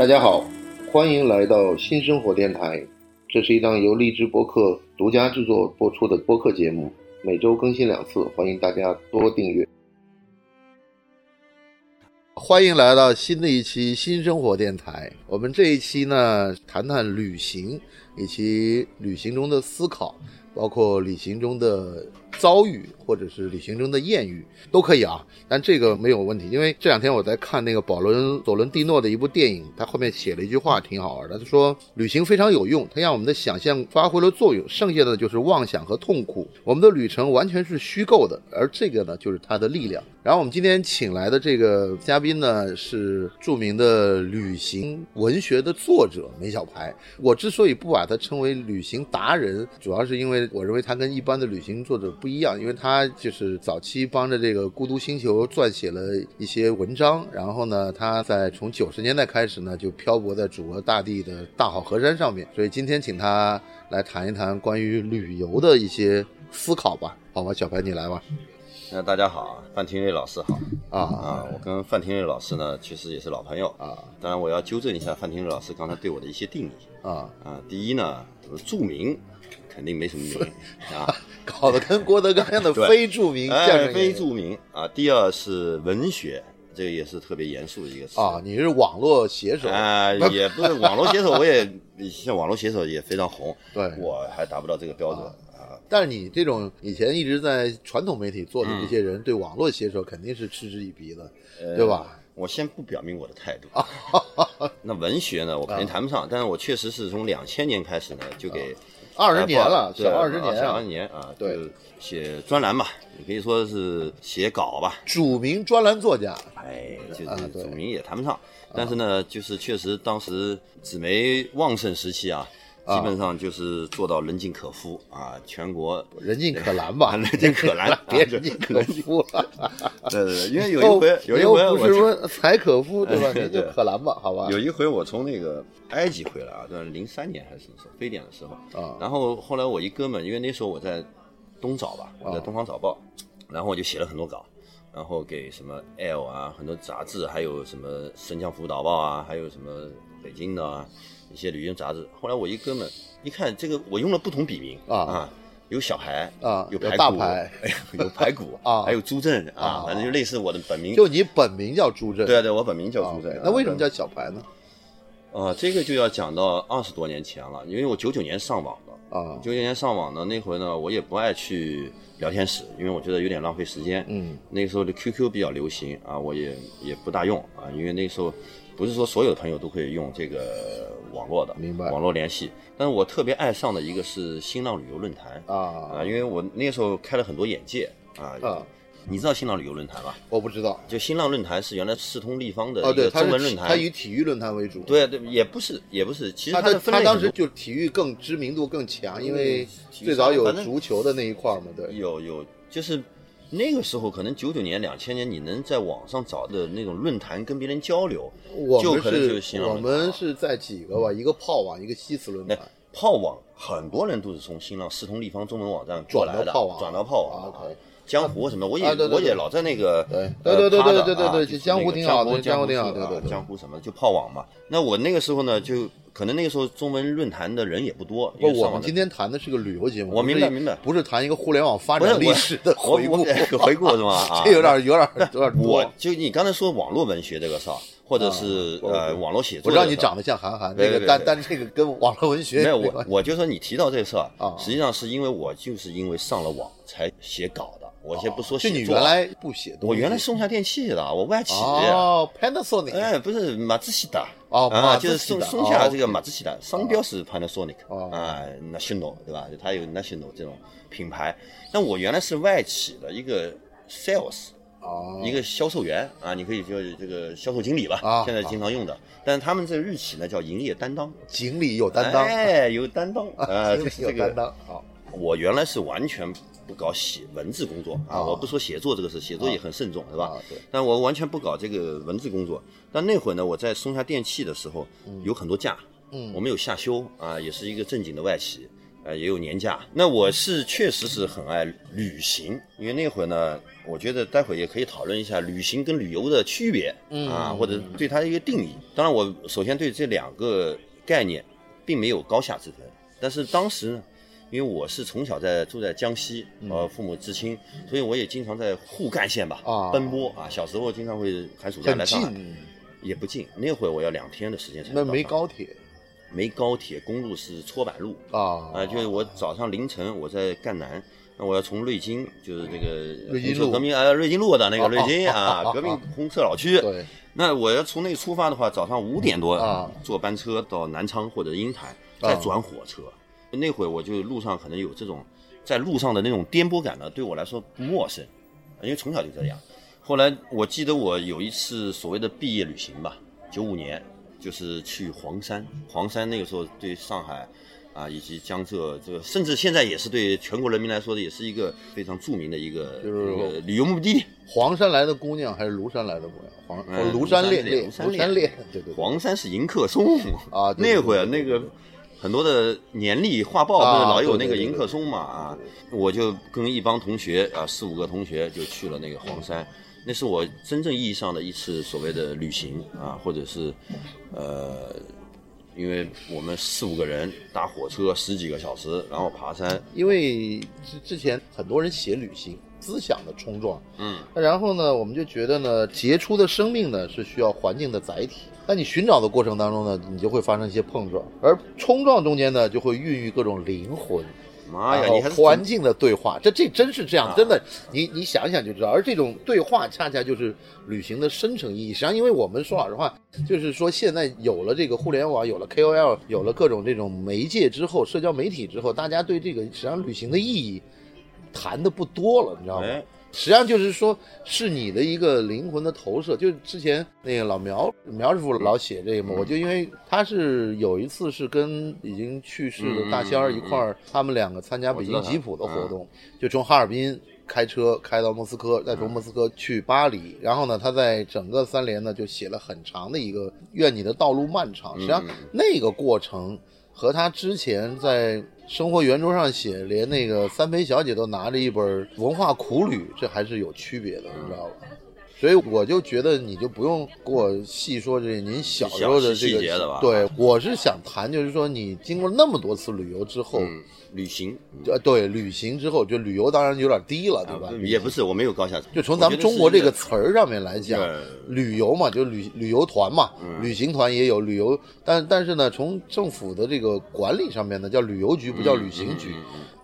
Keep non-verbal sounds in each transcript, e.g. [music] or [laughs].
大家好，欢迎来到新生活电台。这是一档由荔枝播客独家制作播出的播客节目，每周更新两次，欢迎大家多订阅。欢迎来到新的一期新生活电台。我们这一期呢，谈谈旅行以及旅行中的思考，包括旅行中的遭遇，或者是旅行中的艳遇，都可以啊。但这个没有问题，因为这两天我在看那个保伦佐伦蒂诺的一部电影，他后面写了一句话挺好玩的，他说旅行非常有用，它让我们的想象发挥了作用，剩下的就是妄想和痛苦。我们的旅程完全是虚构的，而这个呢，就是它的力量。然后我们今天请来的这个嘉宾呢，是著名的旅行文学的作者梅小排。我之所以不把他称为旅行达人，主要是因为我认为他跟一般的旅行作者不一样，因为他就是早期帮着这个《孤独星球》撰写了一些文章，然后呢，他在从九十年代开始呢，就漂泊在祖国大地的大好河山上面。所以今天请他来谈一谈关于旅游的一些思考吧。好吧，小白你来吧。那大家好，范廷瑞老师好啊啊！我跟范廷瑞老师呢，其实也是老朋友啊。当然，我要纠正一下范廷瑞老师刚才对我的一些定义啊啊。第一呢，著名肯定没什么名啊，[laughs] 搞得跟郭德纲一样的 [laughs] 非著名相声非著名啊。第二是文学，这个也是特别严肃的一个词啊。你是网络写手啊？也不是网络写手，[laughs] 我也像网络写手也非常红，对，我还达不到这个标准。啊但是你这种以前一直在传统媒体做的这些人，对网络写手肯定是嗤之以鼻的，对吧？我先不表明我的态度。那文学呢，我肯定谈不上。但是我确实是从两千年开始呢，就给二十年了，小二十年，小二十年啊，对，写专栏吧，也可以说是写稿吧。著名专栏作家，哎，就是著名也谈不上。但是呢，就是确实当时纸媒旺盛时期啊。基本上就是做到人尽可夫啊，全国人尽可拦吧，[laughs] 人尽可拦，[laughs] 别人尽可夫 [laughs] 了。对对，因为有一回，有一回不是说才可夫对吧？人就可拦吧，好吧。有一回我从那个埃及回来啊，在零三年还是什么时候，非典的时候啊。然后后来我一哥们，因为那时候我在东早吧，我在东方早报，然后我就写了很多稿，然后给什么 L 啊，很多杂志，还有什么神江辅导报啊，还有什么北京的。啊。一些旅行杂志，后来我一哥们一看这个，我用了不同笔名啊啊，有小孩啊，有排大排，有排骨 [laughs] 啊，还有朱正啊，反正就类似我的本名。就你本名叫朱正？对啊，对，我本名叫朱正。那为什么叫小排呢？啊，这个就要讲到二十多年前了，因为我九九年上网的啊，九九年上网的那回呢，我也不爱去聊天室，因为我觉得有点浪费时间。嗯，那时候的 QQ 比较流行啊，我也也不大用啊，因为那时候。不是说所有的朋友都可以用这个网络的，明白？网络联系，但是我特别爱上的一个是新浪旅游论坛。啊。啊，因为我那时候开了很多眼界啊。啊，你知道新浪旅游论坛吧？我不知道，就新浪论坛是原来四通立方的一个中文论坛，它以体育论坛为主，对对，也不是也不是，其实它它当时就体育更知名度更强，因为最早有足球的那一块嘛，对，有有就是。那个时候可能九九年、两千年，你能在网上找的那种论坛跟别人交流，我们是我们是在几个吧，一个炮网，一个西祠论坛。炮网很多人都是从新浪、四通立方中文网站转来的，转到炮网。江湖什么，我也我也老在那个对对对对对对对，江湖挺好的，江湖挺好，对对对，江湖什么就炮网嘛。那我那个时候呢就。可能那个时候中文论坛的人也不多。不，我们今天谈的是个旅游节目。我明白明白，不是谈一个互联网发展历史的回顾。[laughs] 回顾是吗？[laughs] 这有点有点有点多。我就你刚才说网络文学这个事儿，或者是呃网络写作。我知道你长得像韩寒，那个但但这个跟网络文学没有。我我就说你提到这个事儿啊，实际上是因为我就是因为上了网才写稿的。我先不说写作。你原来不写？我原来松下电器的，我外企。哦，Panasonic。哎，不是马自西的。哦，啊，就是松松下这个马自西的商标是 Panasonic，啊，National 对吧？它有 National 这种品牌。那我原来是外企的一个 sales，一个销售员啊，你可以叫这个销售经理吧，现在经常用的。但是他们这个日企呢叫营业担当，经理有担当，哎，有担当啊，[laughs] 有担当。好，我原来是完全。不搞写文字工作啊！我不说写作这个事，写作也很慎重，是吧？对。但我完全不搞这个文字工作。但那会儿呢，我在松下电器的时候有很多假，嗯，我们有夏休啊，也是一个正经的外企。呃，也有年假。那我是确实是很爱旅行，因为那会儿呢，我觉得待会也可以讨论一下旅行跟旅游的区别啊，或者对它的一个定义。当然，我首先对这两个概念并没有高下之分，但是当时呢，因为我是从小在住在江西，呃，父母知青，所以我也经常在沪赣线吧啊奔波啊。小时候经常会寒暑假来上海，也不近，那会儿我要两天的时间才那没能到上海高铁没高铁，公路是搓板路。啊啊，就是我早上凌晨我在赣南，那我要从瑞金，就是这个瑞金路红色革命啊，瑞金路的那个啊瑞金啊革命红色老区。对那我要从那出发的话，早上五点多啊坐班车到南昌或者鹰潭，啊再转火车。那会儿我就路上可能有这种在路上的那种颠簸感呢，对我来说不陌生，因为从小就这样。后来我记得我有一次所谓的毕业旅行吧，九五年，就是去黄山。黄山那个时候对上海啊以及江浙这个，甚至现在也是对全国人民来说的，也是一个非常著名的一个旅游目的地。黄山来的姑娘还是庐山来的姑娘？黄庐山恋庐恋山恋庐山恋，对对对，黄山是迎客松啊那会儿那个很多的年历画报不是啊老有那个迎客松嘛啊，我就跟一帮同学啊四五个同学就去了那个黄山，那是我真正意义上的一次所谓的旅行啊，或者是呃。因为我们四五个人搭火车十几个小时，然后爬山，因为之之前很多人写旅行思想的冲撞，嗯，那然后呢，我们就觉得呢，杰出的生命呢是需要环境的载体。那你寻找的过程当中呢，你就会发生一些碰撞，而冲撞中间呢，就会孕育各种灵魂，妈呀，你还环境的对话，这这真是这样，啊真的，你你想想就知道。而这种对话，恰恰就是旅行的深层意义。实际上，因为我们说老实话，就是说现在有了这个互联网，有了 KOL，有了各种这种媒介之后，社交媒体之后，大家对这个实际上旅行的意义谈的不多了，你知道吗？哎实际上就是说，是你的一个灵魂的投射。就是之前那个老苗苗师傅老写这个嘛，我就因为他是有一次是跟已经去世的大仙儿一块儿，他们两个参加北京吉普的活动，就从哈尔滨。开车开到莫斯科，再从莫斯科去巴黎，然后呢，他在整个三联呢就写了很长的一个“愿你的道路漫长”。实际上那个过程和他之前在生活圆桌上写，连那个三陪小姐都拿着一本文化苦旅，这还是有区别的，你知道吧？所以我就觉得你就不用给我细说这您小时候的这细个对，我是想谈，就是说你经过那么多次旅游之后，嗯，旅行呃，对，旅行之后，就旅游当然有点低了，对吧？也不是我没有高下，就从咱们中国这个词儿上面来讲对，旅游嘛，就旅旅游团嘛，旅行团也有旅游，但但是呢，从政府的这个管理上面呢，叫旅游局，不叫旅行局。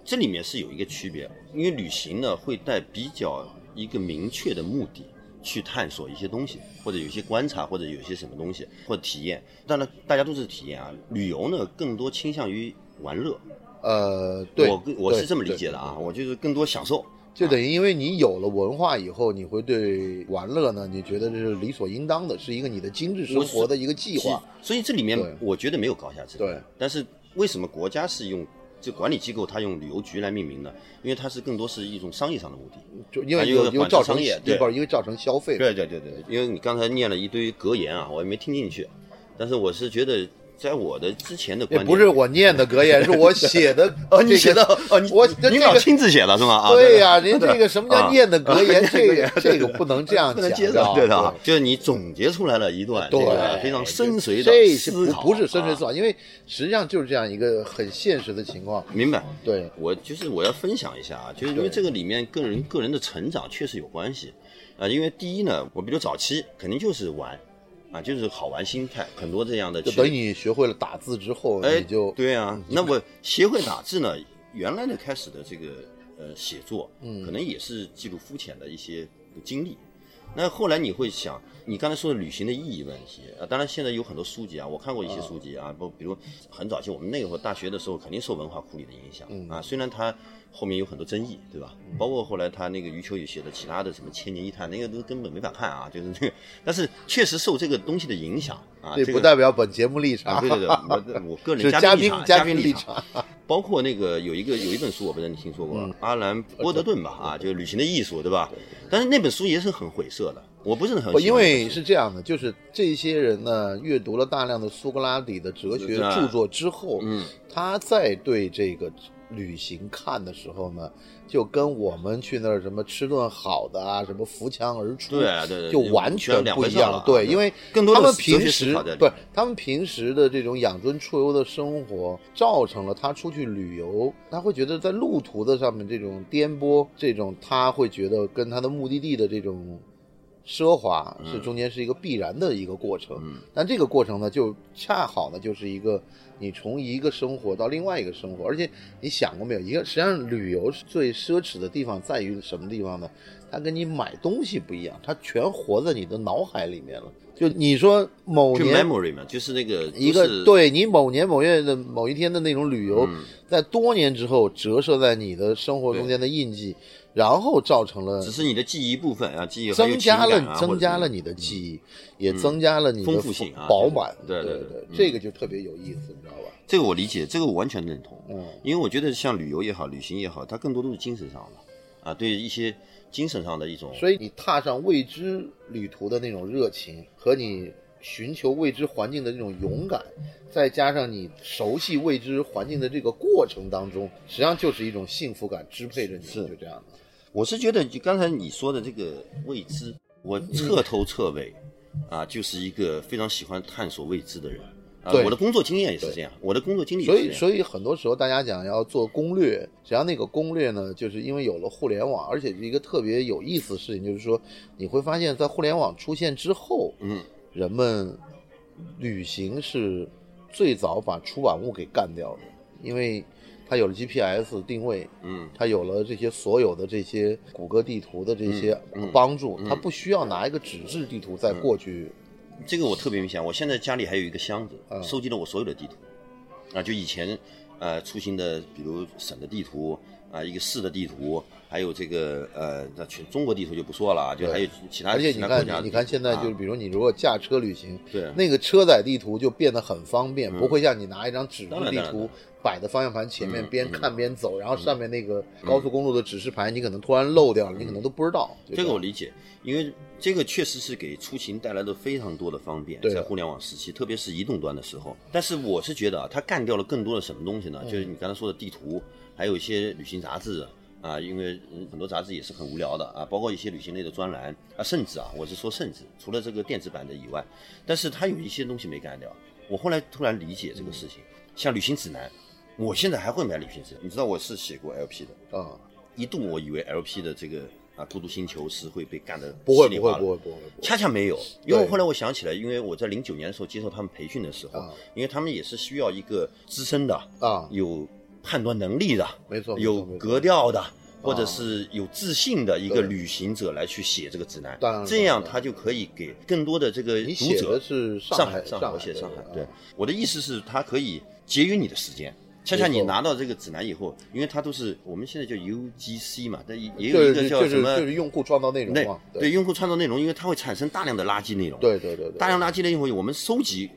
这里面是有一个区别，因为旅行呢会带比较一个明确的目的去探索一些东西，或者有些观察，或者有些什么东西或者体验。当然，大家都是体验啊。旅游呢更多倾向于玩乐，呃，对，我我是这么理解的啊，我就是更多享受。就等于因为你有了文化以后，你会对玩乐呢，你觉得这是理所应当的，是一个你的精致生活的一个计划。所以这里面我觉得没有高下之分。对，但是为什么国家是用这管理机构它用旅游局来命名呢？因为它是更多是一种商业上的目的。就因为啊因为管制有有造成商业对不是因为造成消费。对对对对，因为你刚才念了一堆格言啊，我也没听进去，但是我是觉得，在我的之前的观点，不是我念的格言，是我写的。[laughs] 哦，你写的哦，你我这您这个老亲自写的是吗？啊，对呀、您对这个什么叫啊念的格言？啊这个 [laughs] 这个不能这样讲，不能接受，对的。啊，就是你总结出来了一段这对个非常深邃的思考，不不是深邃思啊考，因为实际上就是这样一个很现实的情况。明白？对，我就是我要分享一下啊，就是因为这个里面个人个人的成长确实有关系。啊。因为第一呢，我比如早期肯定就是玩啊，就是好玩心态，很多这样的等你学会了打字之后，哎你就对啊，那我学会打字呢，原来的开始的这个呃写作，嗯可能也是记录肤浅的一些经历。那后来你会想，你刚才说的旅行的意义问题啊，当然现在有很多书籍啊，我看过一些书籍啊，不，比如很早期我们那会儿大学的时候，肯定受文化库里的影响嗯啊，虽然它后面有很多争议，对吧？包括后来他那个余秋雨写的其他的什么《千年一叹》，那个都根本没法看啊，就是那个，但是确实受这个东西的影响啊，这这个不代表本节目立啊，场，对对对，我我个人是嘉宾嘉宾立场。包括那个有一个有一本书，我不知道你听说过，嗯。阿兰波德顿吧，啊，就是旅行的艺术，对吧？但是那本书也是很晦涩的，我不是很因为是这样的，就是这些人呢，阅读了大量的苏格拉底的哲学啊。著作之后，嗯，他在对这个旅行看的时候呢，就跟我们去那儿什么吃顿好的啊，什么扶墙而出，对啊对对就完全不一样了啊对，因为更多他们平时思考在里对他们平时的这种养尊处优的生活，造成了他出去旅游，他会觉得在路途的上面这种颠簸，这种他会觉得跟他的目的地的这种。奢华是中间是一个必然的一个过程，嗯但这个过程呢，就恰好呢，就是一个你从一个生活到另外一个生活，而且你想过没有？一个实际上旅游最奢侈的地方在于什么地方呢？它跟你买东西不一样，它全活在你的脑海里面了。就你说某就年 memory 嘛，就是那个一个对你某年某月的某一天的那种旅游，嗯在多年之后折射在你的生活中间的印记，然后造成了只是你的记忆部分啊，记忆有增加了增加了你的记忆，也增加了你的丰富性啊饱满。对对对这个就特别有意思，你知道吧？这个我理解，这个我完全认同。嗯，因为我觉得像旅游也好，旅行也好，它更多都是精神上的啊，对一些精神上的一种。所以你踏上未知旅途的那种热情和你寻求未知环境的那种勇敢，再加上你熟悉未知环境的这个过程当中，实际上就是一种幸福感支配着你，是就这样的。我是觉得，就刚才你说的这个未知，我彻头彻尾啊，就是一个非常喜欢探索未知的人。啊，对我的工作经验也是这样，我的工作经历也所以。所以很多时候大家讲要做攻略，实际上那个攻略呢，就是因为有了互联网，而且是一个特别有意思的事情，就是说你会发现在互联网出现之后，嗯，人们旅行是最早把出版物给干掉的，因为它有了 GPS 定位，嗯，它有了这些所有的这些谷歌地图的这些帮助，它不需要拿一个纸质地图再过去。这个我特别明显。我现在家里还有一个箱子，嗯收集了我所有的地图，啊，就以前呃出行的，比如省的地图啊，一个市的地图，还有这个呃，那全中国地图就不说了啊，就还有其他而且你看。你看现在就是，啊比如你如果驾车旅行，对那个车载地图就变得很方便，不会像你拿一张纸质地图摆在方向盘前面，嗯边嗯看边走，然后上面那个高速公路的指示牌，你可能突然漏掉了，你可能都不知道。这个我理解，因为这个确实是给出行带来了非常多的方便，在互联网时期，特别是移动端的时候。但是我是觉得啊，它干掉了更多的什么东西呢？嗯就是你刚才说的地图，还有一些旅行杂志啊，因为嗯很多杂志也是很无聊的啊，包括一些旅行类的专栏啊，甚至啊，我是说甚至除了这个电子版的以外，但是它有一些东西没干掉。我后来突然理解这个事情，像旅行指南，我现在还会买旅行指南，你知道我是写过 LP 的。啊，一度我以为 LP 的这个啊《孤独星球》是会被干的不会不会不会不会，恰恰没有，因为我后来我想起来，因为我在零九年的时候接受他们培训的时候，啊因为他们也是需要一个资深的、啊，有判断能力的、没错，有格调的。或者是有自信的一个旅行者来去写这个指南，这样他就可以给更多的这个读者是上海，上海，我写上海。对啊，我的意思是，他可以节约你的时间。恰恰你拿到这个指南以后，因为它都是我们现在叫 UGC 嘛，但也也有一个叫什么就是用户创造内容对嘛，对用户创造内容，因为它会产生大量的垃圾内容。对对对对，大量垃圾内容以后，我们收集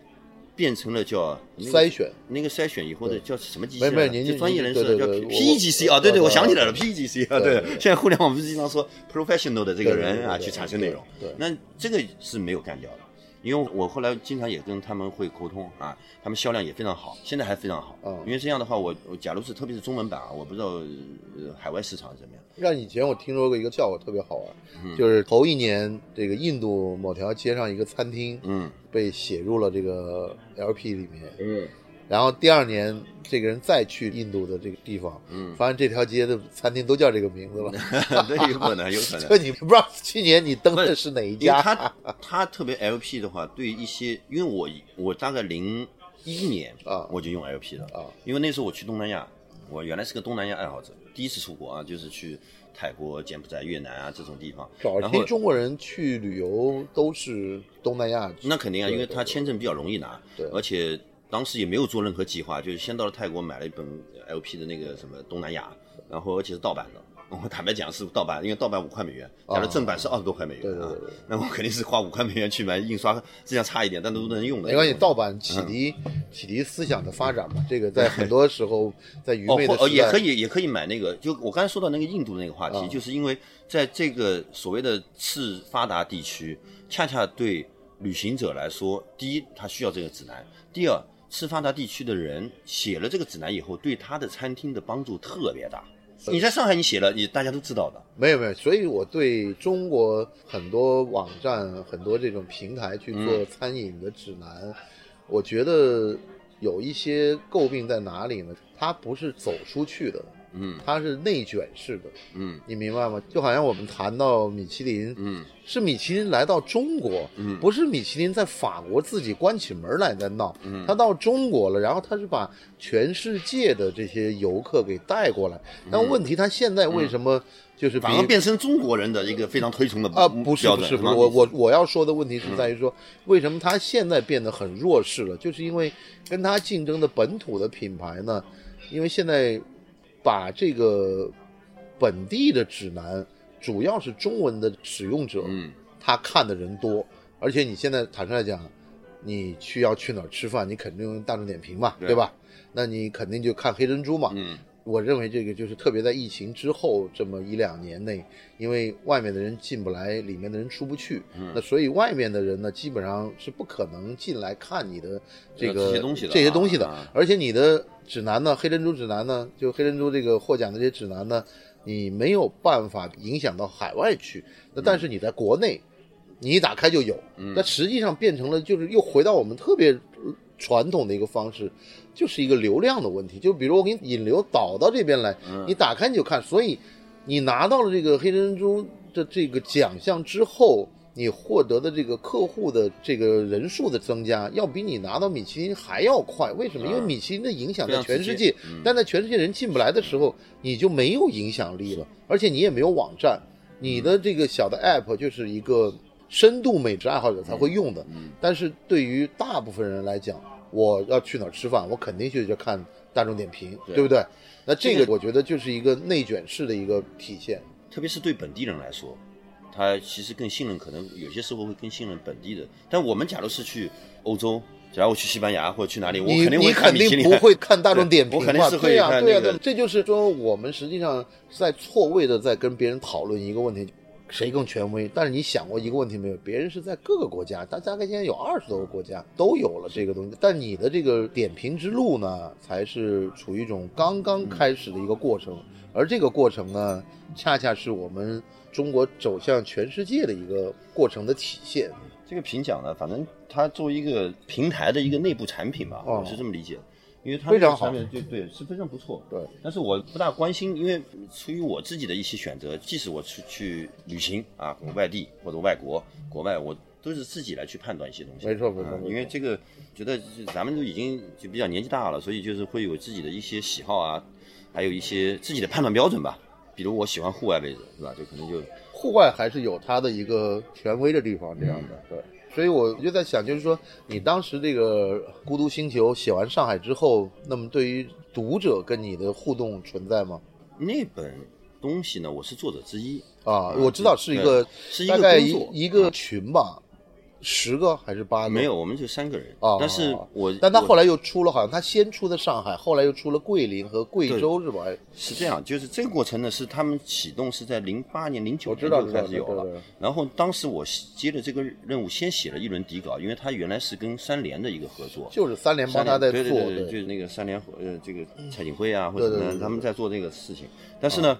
变成了叫那个筛选。那个筛选以后的叫什么机器没就专业人士叫 PGC 啊，对对，我我想起来了对，PGC 啊，对。现在互联网不是经常说 professional 的这个人啊去产生内容那这个是没有干掉的。因为我后来经常也跟他们会沟通啊，他们销量也非常好，现在还非常好。嗯因为这样的话，我我假如是特别是中文版啊，我不知道呃海外市场怎么样。让以前我听说过一个笑话特别好玩，嗯就是头一年这个印度某条街上一个餐厅嗯被写入了这个 LP 里面，嗯然后第二年这个人再去印度的这个地方，嗯，发现这条街的餐厅都叫这个名字了。[laughs] 对，有可能，有可能。[laughs] 这你不知道去年你登的是哪一家？他他特别 LP 的话，对于一些，因为我我大概零一年啊。我就用 LP 了。啊，因为那时候我去东南亚，我原来是个东南亚爱好者，第一次出国啊，就是去泰国、柬埔寨、越南啊这种地方，早期中国人去旅游都是东南亚，那肯定啊，因为他签证比较容易拿对，而且当时也没有做任何计划，就是先到了泰国买了一本 LP 的那个什么东南亚，然后而且是盗版的。[laughs] 我坦白讲是盗版，因为盗版五块美元，假如正版是二十多块美元啊对对对对，那我肯定是花五块美元去买印刷，质量差一点，但都能用的。没关系，盗版启迪启迪思想的发展嘛，这个在 [laughs] 很多时候在愚哦，昧的时代。哦也可以也可以买那个，就我刚才说到那个印度的那个话题，啊。就是因为在这个所谓的次发达地区，恰恰对旅行者来说，第一他需要这个指南，第二次发达地区的人写了这个指南以后，对他的餐厅的帮助特别大。你在上海你写了，你大家都知道的。没有没有，所以我对中国很多网站、很多这种平台去嗯做餐饮的指南，我觉得有一些诟病在哪里呢？它不是走出去的，嗯。它是内卷式的，嗯。你明白吗？就好像我们谈到米其林，嗯。是米其林来到中国，嗯。不是米其林在法国自己关起门来在闹，嗯。他到中国了，然后他是把全世界的这些游客给带过来。但问题他现在为什么就是反而变成中国人的一个非常推崇的啊，不是不是不是，我我我要说的问题是在于说，为什么他现在变得很弱势了？就是因为跟他竞争的本土的品牌呢，因为现在把这个本地的指南，主要是中文的使用者，嗯。他看的人多，而且你现在坦率来讲，你去要去哪儿吃饭，你肯定用大众点评嘛，对。对吧？那你肯定就看黑珍珠嘛，嗯我认为这个就是特别在疫情之后这么一两年内，因为外面的人进不来，里面的人出不去，嗯。那所以外面的人呢，基本上是不可能进来看你的这个这些东西的这些东西的。啊。啊而且你的指南呢，黑珍珠指南呢，就黑珍珠这个获奖的这些指南呢，你没有办法影响到海外去，那但是你在国内，你一打开就有，嗯。那实际上变成了就是又回到我们特别传统的一个方式，就是一个流量的问题。就比如我给你引流导到这边来，嗯你打开你就看，所以你拿到了这个黑珍珠的这个奖项之后，你获得的这个客户的这个人数的增加，要比你拿到米其林还要快。为什么？因为嗯米其林的影响在全世界但在全世界人进不来的时候，你就没有影响力了，而且你也没有网站，你的这个小的 app 就是一个深度美食爱好者才会用的。嗯但是对于大部分人来讲，我要去哪儿吃饭，我肯定就去就看大众点评，对对不对？那这这个个我觉得就是一个内卷式的一个体现。特别是对本地人来说，他其实更信任，可能有些时候会更信任本地的。但我们假如是去欧洲，假如我去西班牙或者去哪里，我你肯定会你肯看米其林定不会看大众点评我肯定是会嘛对呀、对呀、这就是说我们实际上在错位的在跟别人讨论一个问题。谁更权威？但是你想过一个问题没有？别人是在各个国家，大大概现在有二十多个国家都有了这个东西，但你的这个点评之路呢，才是处于一种刚刚开始的一个过程，而这个过程呢，恰恰是我们中国走向全世界的一个过程的体现。这个评奖呢，反正它作为一个平台的一个内部产品吧，哦我是这么理解的。因为它非常好这个产品就对是非常不错，对。但是我不大关心，因为出于我自己的一些选择，即使我出去旅行啊，外地或者外国、国外，我都是自己来去判断一些东西。没错没错因为这个觉得咱们都已经就比较年纪大了，所以就是会有自己的一些喜好啊，还有一些自己的判断标准吧。比如我喜欢户外位置，是吧？就可能就户外还是有它的一个权威的地方，这样的、对。所以我就在想，就是说，你当时这个《孤独星球》写完上海之后，那么对于读者跟你的互动存在吗？那本东西呢，我是作者之一，啊，我知道是一个是一个大概一个群吧，十个还是八个？没有，我们就三个人。啊，但是我我但他后来又出了，好像他先出的上海，后来又出了桂林和贵州，是吧？哎是这样，就是这个过程呢，是他们启动是在零八年、零九年就开始有了。然后当时我接了这个任务，先写了一轮底稿，因为他原来是跟三联的一个合作。就是三联帮他在做，联对对对，就是那个三联呃这个蔡锦辉啊或者什么他们在做这个事情。但是呢，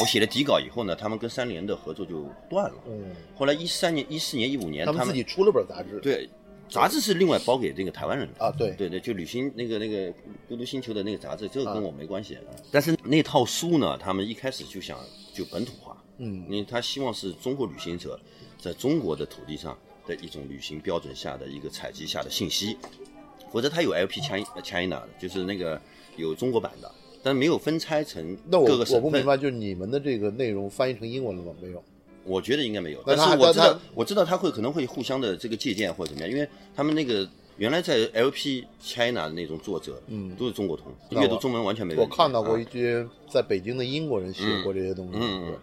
我写了底稿以后呢，他们跟三联的合作就断了。嗯，后来一三年、一四年、一五年，他他们自己出了本杂志，对，杂志是另外包给这个台湾人的。啊，对，对对，就旅行那个那个孤独星球的那个杂志，这个啊跟我没关系。但是那套书呢，他们一开始就想就本土化，嗯。因为他希望是中国旅行者在中国的土地上的一种旅行标准下的一个采集下的信息，否则他有 LP China China 的，就是那个有中国版的，但没有分拆成各个省份。我不明白，就是你们的这个内容翻译成英文了吗？没有。我觉得应该没有，但是我知道我知道他会可能会互相的这个借鉴或者怎么样，因为他们那个原来在 LP China 的那种作者，嗯都是中国通，阅读中文完全没我问题。看到过一啊些在北京的英国人写过这些东西，嗯嗯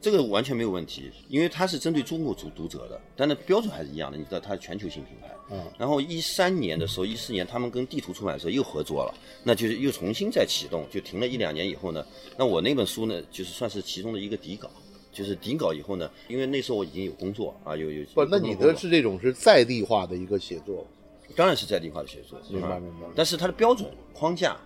这个完全没有问题，因为它是针对中国读读者的，但是标准还是一样的。你知道它是全球性品牌。嗯然后一三年的时候，一四年他们跟地图出版社又合作了，那就是又重新再启动，就停了一两年以后呢，那我那本书呢，就是算是其中的一个底稿。就是底稿以后呢，因为那时候我已经有工作啊，有有不，那你的是这种是在地化的一个写作，当然是在地化的写作，啊明白明白但是它的标准框架、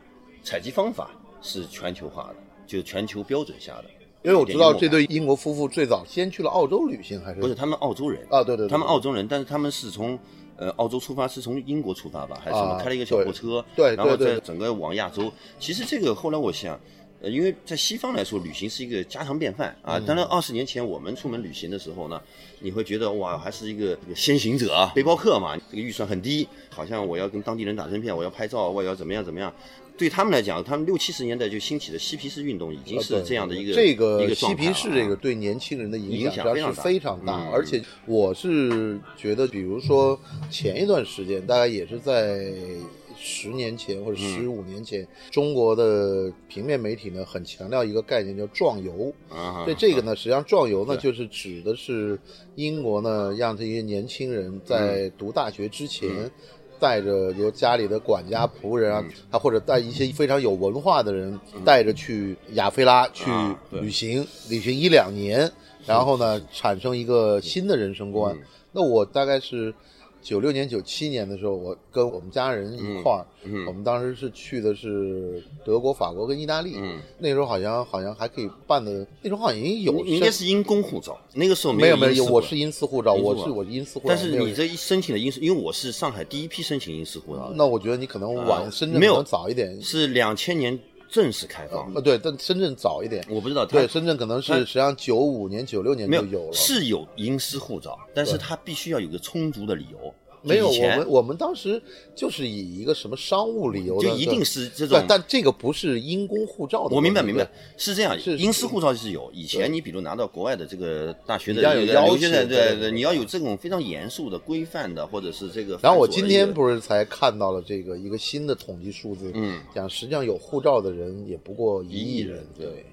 采集方法是全球化的，就是全球标准下的。因为我知道这对英国夫妇最早先去了澳洲旅行，还是不是他们澳洲人啊对对对他们澳洲人，但是他们是从呃澳洲出发，是从英国出发吧，还是什么？啊开了一个小货车，对对然后对对再整个往亚洲。其实这个后来我想。呃，因为在西方来说，旅行是一个家常便饭啊。当然，二十年前我们出门旅行的时候呢，你会觉得哇，还是一个先行者啊，背包客嘛，这个预算很低，好像我要跟当地人打成片，我要拍照，我要怎么样怎么样。对他们来讲，他们六七十年代就兴起的嬉皮士运动，已经是这样的一个这一个嬉皮士这个啊对年轻人的影影响非常大非常大，嗯而且我是觉得，比如说前一段时间，大概也是在十年前或者十五年前，中国的平面媒体呢很强调一个概念叫壮游。啊，对这个呢，实际上壮游呢，就是指的是英国呢，让这些年轻人在嗯。读大学之前，带着由家里的管家仆人啊，他或者带一些非常有文化的人，带着去亚非拉去旅行，旅行一两年，然后呢，产生一个新的人生观。嗯。那我大概是。九六年、九七年的时候，我跟我们家人一块儿，嗯我们当时是去的是德国、法国跟意大利。嗯。那时候好像好像还可以办的，那时候好像已经有你应该是因公护照，那个时候没有没有，我是因私护照，我是我是因私护照。但是你这一申请的因私，因为我是上海第一批申请因私护照的，那我觉得你可能晚，啊。深圳可没有。能早一点。是两千年正式开放呃，，对，但深圳早一点。我不知道它对，深圳可能是实际上九五年、九六年就有了。是有因私护照，但是它必须要有个充足的理由。没有，我们我们当时就是以一个什么商务理由，就一定是这种，但这个不是因公护照的。我明白明白，是这样，是因私护照是有。以前你比如拿到国外的这个大学的你要有这个要留学生，求对对你要有这种非常严肃的、规范的，或者是这个。然后我今天不是才看到了这个一个新的统计数字，嗯，讲实际上有护照的人也不过一亿人，对对。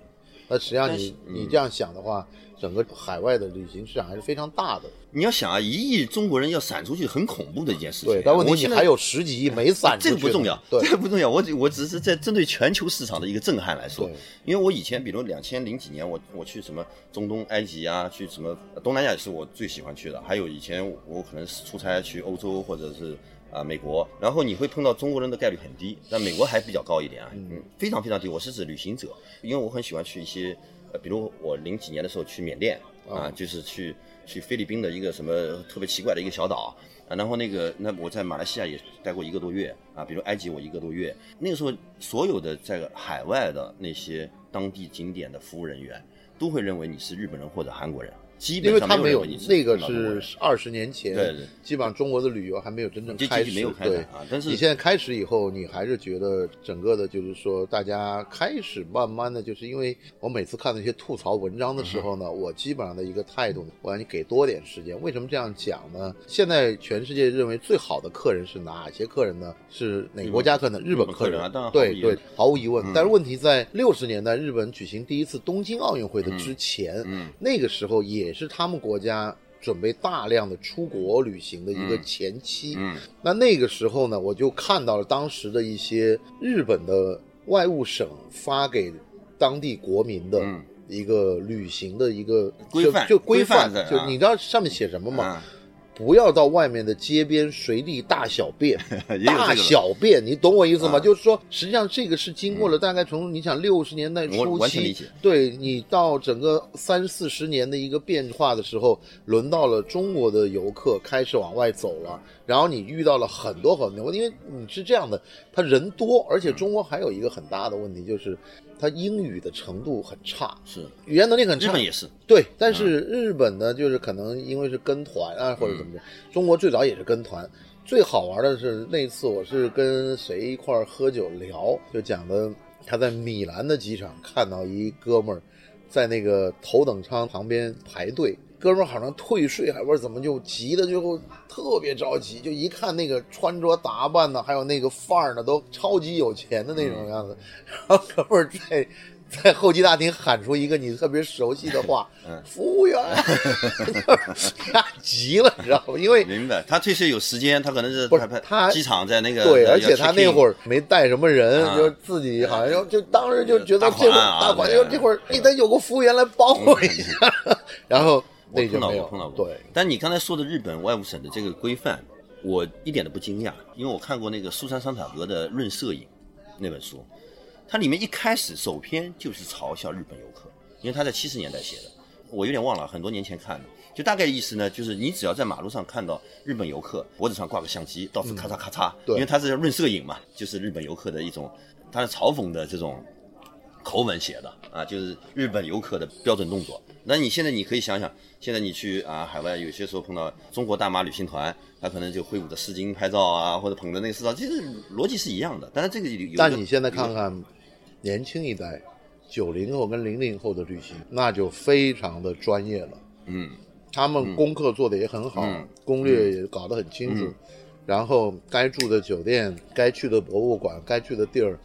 那实际上你嗯你这样想的话，整个海外的旅行市场还是非常大的。你要想啊，一亿中国人要散出去，很恐怖的一件事情但问题你还有十几亿没散出去，这个不重要，对 [laughs] 这个不重要。我只我只是在针对全球市场的一个震撼来说对，因为我以前比如两千零几年，我我去什么中东、埃及啊，去什么东南亚也是我最喜欢去的。还有以前我可能是出差去欧洲或者是啊、美国，然后你会碰到中国人的概率很低，但美国还比较高一点啊，嗯，非常非常低。我是指旅行者，因为我很喜欢去一些，呃，比如我零几年的时候去缅甸啊，就是去去菲律宾的一个什么特别奇怪的一个小岛。啊，然后那个，那我在马来西亚也待过一个多月啊，比如埃及我一个多月，那个时候所有的在海外的那些当地景点的服务人员都会认为你是日本人或者韩国人，基因本上为他没有那个是二十年前，对对基本上中国的旅游还没有真正开始，对啊但是你现在开始以后，你还是觉得整个的，就是说大家开始慢慢的，就是因为我每次看那些吐槽文章的时候呢，嗯 [laughs] 我基本上的一个态度，我让你给多点时间。为什么这样讲呢？现在全世界认为最好的客人是哪些客人呢？是哪个国家客人？日本客人对对，毫无疑问。嗯但是问题在六十年代日本举行第一次东京奥运会的之前，嗯那个时候也是他们国家准备大量的出国旅行的一个嗯前期。嗯那那个时候呢，我就看到了当时的一些日本的外务省发给当地国民的嗯一个旅行的一个规范就就规规范就啊你知道上面写什么吗？啊，不要到外面的街边随地大小便，[laughs] 大小便，你懂我意思吗？啊就是说，实际上这个是经过了大概从你想六十年代初期对你到整个三四十年的一个变化的时候，轮到了中国的游客开始往外走了，然后你遇到了很多很多，因为你是这样的，他人多，而且中国还有一个很大的问题就是。他英语的程度很差，是。语言能力很差。日本也是，对，但是日本呢，就是可能因为是跟团啊，或者怎么着，中国最早也是跟团。最好玩的是那次我是跟谁一块儿喝酒聊，就讲的他在米兰的机场看到一哥们儿在那个头等舱旁边排队哥们儿好像退税还不知道怎么就急的最后特别着急，就一看那个穿着打扮呢，还有那个范儿呢，都超级有钱的那种样子。然后哥们儿在 [laughs] 在候机大厅喊出一个你特别熟悉的话：“服务员。”他急了，你知道吗？因为明白，他退税有时间，他可能是不是他他机场在那个对，呃而且他那会儿儿没带什么人，啊。就自己好像就就当时就觉得这大款，对就这会儿你得有个服务员来帮我一下，[laughs] 然后我碰到过碰到过。对，但你刚才说的日本外务省的这个规范，我一点都不惊讶，因为我看过那个苏珊桑塔格的《论摄影》那本书，它里面一开始首篇就是嘲笑日本游客，因为他在七十年代写的，我有点忘了，很多年前看的。就大概意思呢，就是你只要在马路上看到日本游客脖子上挂个相机，到处咔嚓咔嚓，对因为他是论摄影嘛，就是日本游客的一种，他是嘲讽的这种口吻写的啊，就是日本游客的标准动作。那你现在你可以想想，现在你去啊海外，有些时候碰到中国大妈旅行团，他可能就挥舞着丝巾拍照啊，或者捧着那个丝照，其实逻辑是一样的。但是这个但你现在看看年轻一代，九零后跟零零后的旅行，那就非常的专业了。嗯，他们功课做的也很好，嗯攻略也搞得很清楚，然后该住的酒店、该去的博物馆、该去的地儿，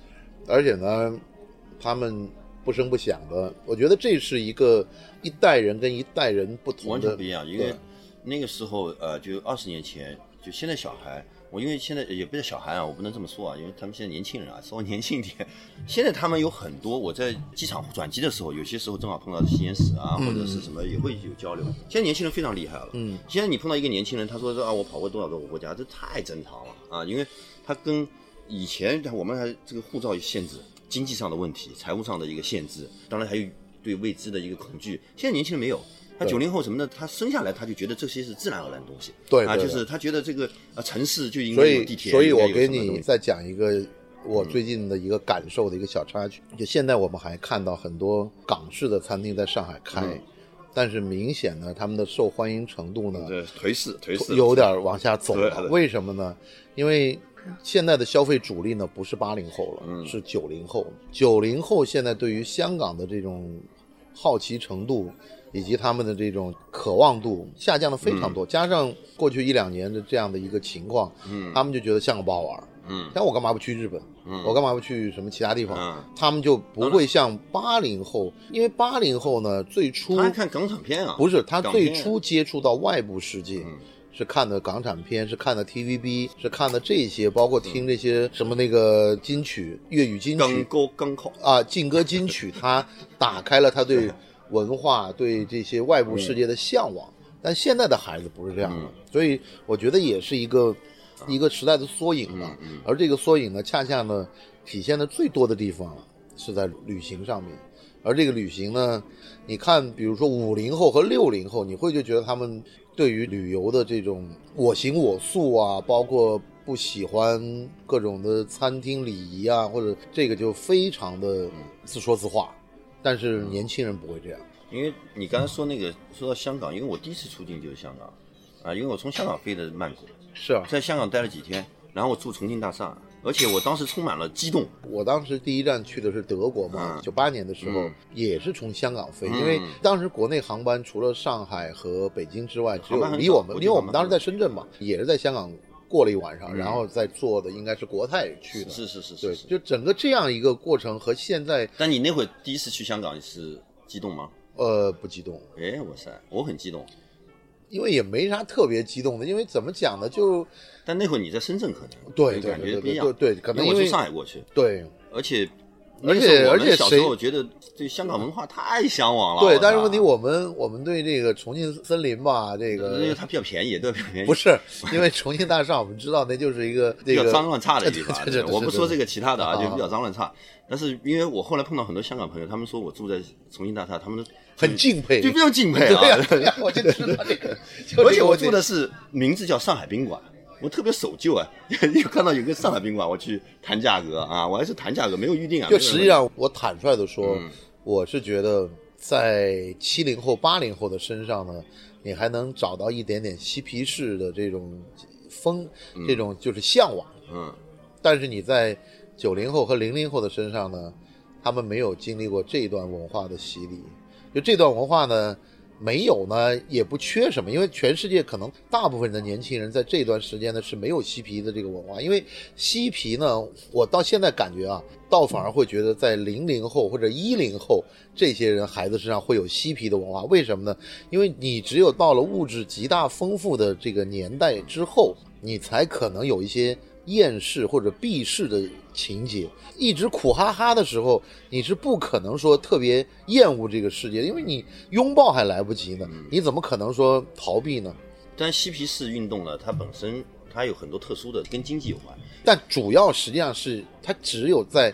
而且呢，他们不声不响的，我觉得这是一个一代人跟一代人不同的完全不一样，因为那个时候呃，就二十年前，就现在小孩，我因为现在也不是小孩啊，我不能这么说啊，因为他们现在年轻人啊，稍微年轻一点。现在他们有很多，我在机场转机的时候，有些时候正好碰到吸烟室啊，或者是什么也会有交流。现在年轻人非常厉害了，嗯，现在你碰到一个年轻人，他说说啊，我跑过多少个国家，这太正常了啊，因为他跟以前我们还这个护照限制，经济上的问题，财务上的一个限制，当然还有对未知的一个恐惧。现在年轻人没有。他九零后什么的，他生下来他就觉得这些是自然而然的东西，啊，对啊就是他觉得这个啊城市就应该有地，铁，所以所以我给你再讲一个我最近的一个感受的一个小插曲。就现在我们还看到很多港式的餐厅在上海开，嗯但是明显呢，他们的受欢迎程度呢，颓势颓势有点往下走了。为什么呢？因为现在的消费主力呢不是八零后了，嗯是九零后。九零后现在对于香港的这种好奇程度以及他们的这种渴望度下降的非常多，加上过去一两年的这样的一个情况，嗯他们就觉得香港不好玩儿。嗯像我干嘛不去日本？嗯我干嘛不去什么其他地方？嗯他们就不会像八零后，因为八零后呢最初他看港产片啊？不是他最初接触到外部世界，嗯是看的港产片，是看的 TVB，是看的这些，包括听这些什么那个金曲、粤语金港曲歌港口，啊，劲歌金曲，他打开了他对文化、对这些外部世界的向往。但现在的孩子不是这样的，所以我觉得也是一个一个时代的缩影吧。而这个缩影呢，恰恰呢体现的最多的地方是在旅行上面。而这个旅行呢，你看，比如说五零后和六零后，你会就觉得他们对于旅游的这种我行我素啊，包括不喜欢各种的餐厅礼仪啊，或者这个就非常的自说自话。但是年轻人不会这样。因为你刚才说那个说到香港，因为我第一次出境就是香港，啊，因为我从香港飞的曼谷，是啊，在香港待了几天，然后我住重庆大厦，而且我当时充满了激动，我当时第一站去的是德国嘛，嗯九八年的时候嗯也是从香港飞，嗯因为当时国内航班除了上海和北京之外，只有离我们因为我们当时在深圳嘛，也是在香港过了一晚上，嗯然后再坐的应该是国泰去的。是是是是，是。就整个这样一个过程和现在但你那会第一次去香港，是激动吗？呃不激动，哎，我塞，我很激动。因为也没啥特别激动的，因为怎么讲呢，就但那会你在深圳可能对对感觉不一样对对对，可能因为我从上海过去，对而且而且而且小时候我觉得对香港文化太向往了。对，但是问题我们我们对这个重庆森林吧，这个因为它比较便宜，对，比较便宜，不是，因为重庆大厦我们知道那就是一个 [laughs] 比较脏乱差的地方。我不说这个其他的啊，啊就比较脏乱差。但是因为我后来碰到很多香港朋友，他们说我住在重庆大厦，他们都很敬佩，就非常敬佩对、啊。对呀，我就知道 [laughs] 这个，而且我住的是名字叫上海宾馆，我特别守旧啊。[laughs] 有看到有个上海宾馆，我去谈价格啊，我还是谈价格，没有预定啊。就实际上我坦率的说，嗯我是觉得在七零后、八零后的身上呢，你还能找到一点点嬉皮士的这种风，这种就是向往。嗯，但是你在九零后和零零后的身上呢，他们没有经历过这段文化的洗礼。就这段文化呢，没有呢，也不缺什么，因为全世界可能大部分的年轻人在这段时间呢是没有嬉皮的这个文化，因为嬉皮呢，我到现在感觉啊，倒反而会觉得在零零后或者一零后这些人孩子身上会有嬉皮的文化，为什么呢？因为你只有到了物质极大丰富的这个年代之后，你才可能有一些。厌世或者避世的情节，一直苦哈哈的时候，你是不可能说特别厌恶这个世界，因为你拥抱还来不及呢，你怎么可能说逃避呢？但嬉皮士运动呢，它本身它有很多特殊的，跟经济有关，但主要实际上是它只有在，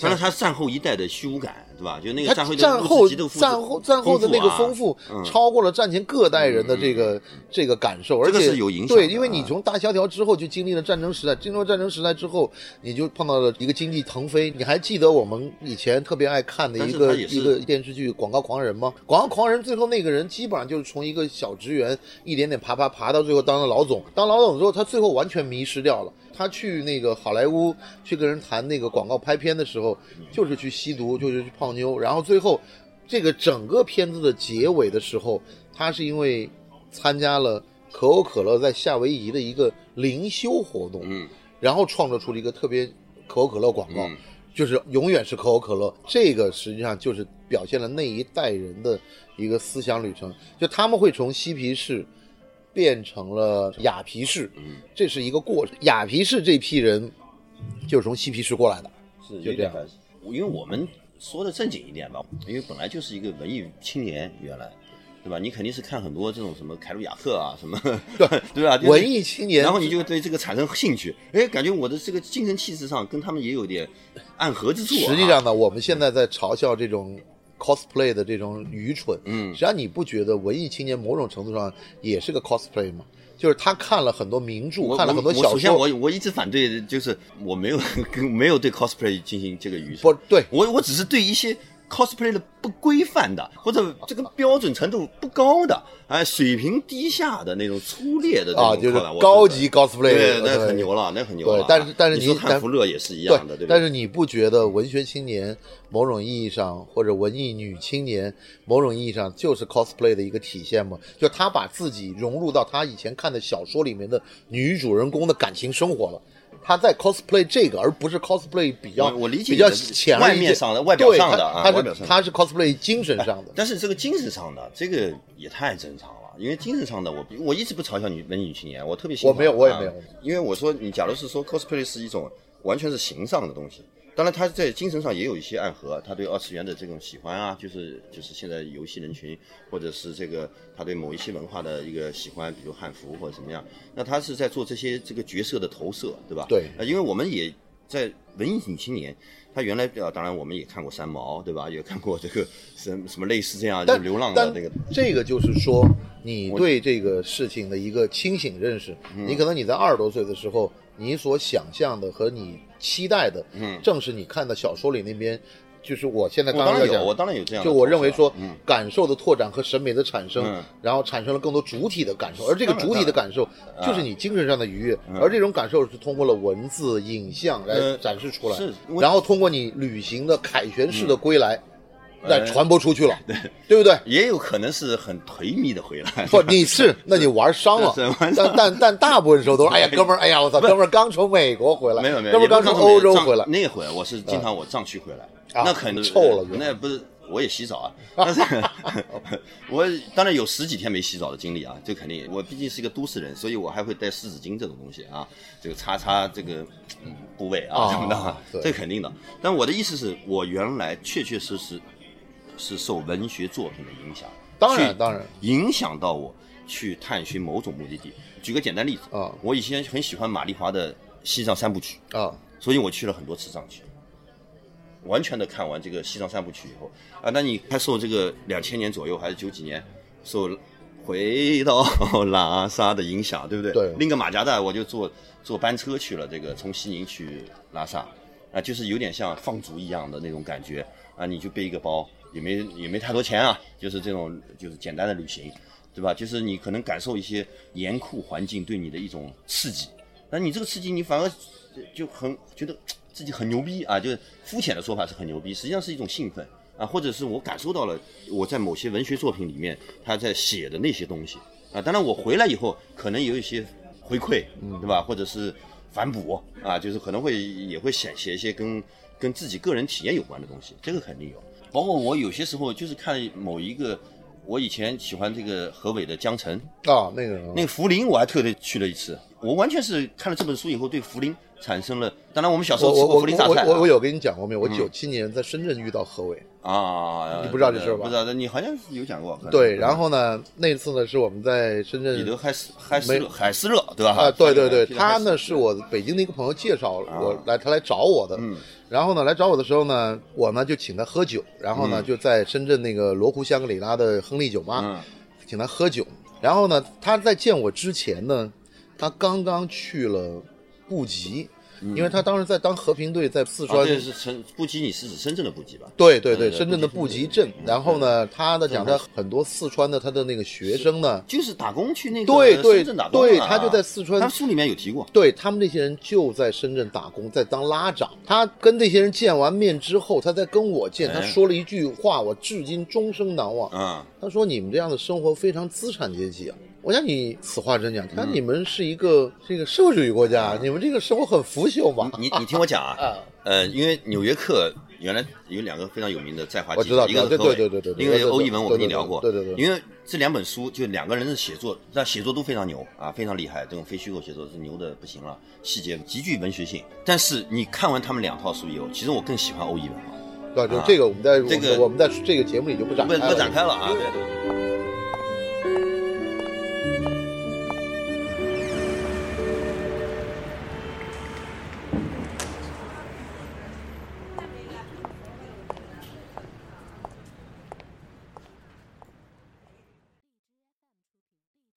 当然它战后一代的虚无感。对吧？就那个战后战后战后战后的那个丰富，超过了战前各代人的这个这个感受，而且是有影响。对，因为你从大萧条之后就经历了战争时代，经历了战争时代之后，你就碰到了一个经济腾飞。你还记得我们以前特别爱看的一个一个电视剧《广告狂人》吗？《广告狂人》最后那个人基本上就是从一个小职员一点点爬爬爬到最后当了老总，当老总之后，他最后完全迷失掉了。他去那个好莱坞去跟人谈那个广告拍片的时候，就是去吸毒，就是去泡妞，然后最后，这个整个片子的结尾的时候，他是因为参加了可口可乐在夏威夷的一个灵修活动，嗯，然后创作出了一个特别可口可乐广告，就是永远是可口可乐。这个实际上就是表现了那一代人的一个思想旅程，就他们会从嬉皮士。变成了雅皮士，嗯，这是一个过程。雅皮士这批人就是从嬉皮士过来的，是就这样。因为我们说的正经一点吧，因为本来就是一个文艺青年，原来，对吧？你肯定是看很多这种什么凯鲁亚克啊，什么，[laughs] 对对吧？文艺青年，然后你就对这个产生兴趣，哎，感觉我的这个精神气质上跟他们也有点暗合之处。实际上呢，我们现在在嘲笑这种。Cosplay 的这种愚蠢，嗯，实际上你不觉得文艺青年某种程度上也是个 cosplay 吗？就是他看了很多名著，看了很多小说。首先，我我一直反对，就是我没有跟 [laughs] 没有对 cosplay 进行这个愚蠢。不对，我我只是对一些。Cosplay 的不规范的，或者这个标准程度不高的，哎，水平低下的那种粗劣的啊，就是高级 cosplay，对，那很牛了，那很牛了。但是但是你汉服乐也是一样的，对但是你不觉得文学青年某种意义上，或者文艺女青年某种意义上就是 cosplay 的一个体现吗？就她把自己融入到她以前看的小说里面的女主人公的感情生活了。他在 cosplay 这个，而不是 cosplay 比较我理解比较浅外面上的外表上的啊，他是他是 cosplay 精神上的。但是这个精神上的这个也太正常了，因为精神上的我我一直不嘲笑女文艺女青年，我特别喜欢。我没有，我也没有。因为我说你假如是说 cosplay 是一种完全是形上的东西。当然，他在精神上也有一些暗合，他对二次元的这种喜欢啊，就是就是现在游戏人群，或者是这个他对某一些文化的一个喜欢，比如汉服或者怎么样，那他是在做这些这个角色的投射，对吧？对。呃，因为我们也在文艺女青年，他原来啊，当然我们也看过三毛，对吧？也看过这个什什么类似这样就流浪的那个。这个就是说，你对这个事情的一个清醒认识，你可能你在二十多岁的时候。你所想象的和你期待的，嗯，正是你看的小说里那边，就是我现在刚刚讲，我当然有这样，就我认为说，嗯，感受的拓展和审美的产生，然后产生了更多主体的感受，而这个主体的感受就是你精神上的愉悦，而这种感受是通过了文字、影像来展示出来，是，然后通过你旅行的凯旋式的归来。再传播出去了，[laughs] 对对不对？也有可能是很颓靡的回来。[laughs] 不，你是，那你 [laughs] 玩伤了。但但但大部分时候都是，哎呀，哥们儿，哎呀，我操，哥们儿刚从美国回来，没有没有，哥们儿刚从欧洲回来。那会儿我是经常我藏区回来，那肯定臭了。那不是我也洗澡啊，但是我当然有十几天没洗澡的经历啊，这肯定。我毕竟是一个都市人，所以我还会带湿纸巾这种东西啊，这个擦擦这个部位啊什么的，这肯定的。但我的意思是我原来确确实实。是受文学作品的影响，当然当然影响到我去探寻某种目的地。举个简单例子啊，我以前很喜欢马丽华的《西藏三部曲》啊，所以我去了很多次藏区，完全的看完这个《西藏三部曲》以后啊，那你还受这个两千年左右还是九几年受回到拉萨的影响，对不对？对，拎个马甲袋我就坐坐班车去了，这个从西宁去拉萨啊，就是有点像放逐一样的那种感觉啊，你就背一个包。也没也没太多钱啊，就是这种就是简单的旅行，对吧？就是你可能感受一些严酷环境对你的一种刺激，但你这个刺激你反而就很觉得自己很牛逼啊，就是肤浅的说法是很牛逼，实际上是一种兴奋啊，或者是我感受到了我在某些文学作品里面他在写的那些东西啊。当然我回来以后可能有一些回馈，对吧？或者是反哺啊，就是可能会也会写写一些跟跟自己个人体验有关的东西，这个肯定有。包括我有些时候就是看某一个，我以前喜欢这个河北的《江城》啊，那个那个涪陵，我还特地去了一次。我完全是看了这本书以后，对涪陵产生了。当然，我们小时候吃过涪陵榨菜。我我我有跟你讲过没有？我九七年在深圳遇到何伟啊，你不知道这事吧？不知道，你好像是有讲过。对，然后呢，那次呢是我们在深圳。彼得海斯海斯海斯热对吧？啊，对对对，他呢是我北京的一个朋友介绍我来，他来找我的。嗯。然后呢，来找我的时候呢，我呢就请他喝酒，然后呢就在深圳那个罗湖香格里拉的亨利酒吧，请他喝酒。然后呢，他在见我之前呢，他刚刚去了布吉。因为他当时在当和平队，在四川。这是深布吉，你是指深圳的布吉吧？对对对，深圳的布吉镇。然后呢，他的讲他很多四川的他的那个学生呢，就是打工去那个对对深圳打工对，他就在四川。他书里面有提过，对他们这些人就在深圳打工，在当拉长。他跟这些人见完面之后，他在跟我见，他说了一句话，我至今终生难忘。啊，他说：“你们这样的生活非常资产阶级啊。”我想你此话真讲，他你们是一个这个社会主义国家，你们这个生活很腐朽嘛？你你听我讲 [laughs] 啊，呃，因为《纽约客》原来有两个非常有名的在华记者，一个是对对对对，因为欧一文我跟你聊过，对对对，因为这两本书就两个人的写作，那写作都非常牛啊，非常厉害，这种非虚构写作是牛的不行了，细节极具文学性。但是你看完他们两套书以后，其实我更喜欢欧一文啊。对，就这个我们在这个我们在这个节目里就不展不不展开了啊，对对。